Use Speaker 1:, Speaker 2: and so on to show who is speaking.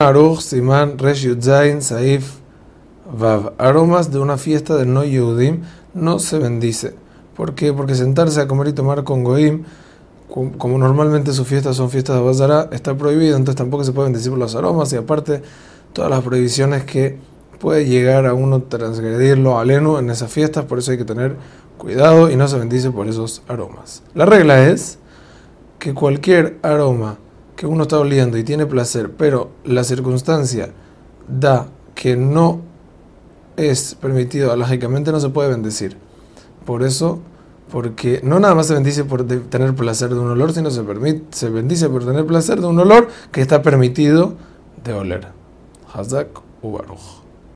Speaker 1: Aruch, Simán, Resh Yudzain, Saif, Vav. Aromas de una fiesta de no Yehudim no se bendice. ¿Por qué? Porque sentarse a comer y tomar con Goim, como normalmente sus fiestas son fiestas de Bazara, está prohibido, entonces tampoco se pueden bendecir por los aromas y aparte todas las prohibiciones que puede llegar a uno transgredirlo aleno en esas fiestas, por eso hay que tener cuidado y no se bendice por esos aromas. La regla es que cualquier aroma que uno está oliendo y tiene placer, pero la circunstancia da que no es permitido, lógicamente no se puede bendecir. Por eso, porque no nada más se bendice por tener placer de un olor, sino se, permite, se bendice por tener placer de un olor que está permitido de oler. Hazak u